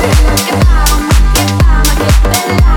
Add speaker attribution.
Speaker 1: Get down, get down, I get the.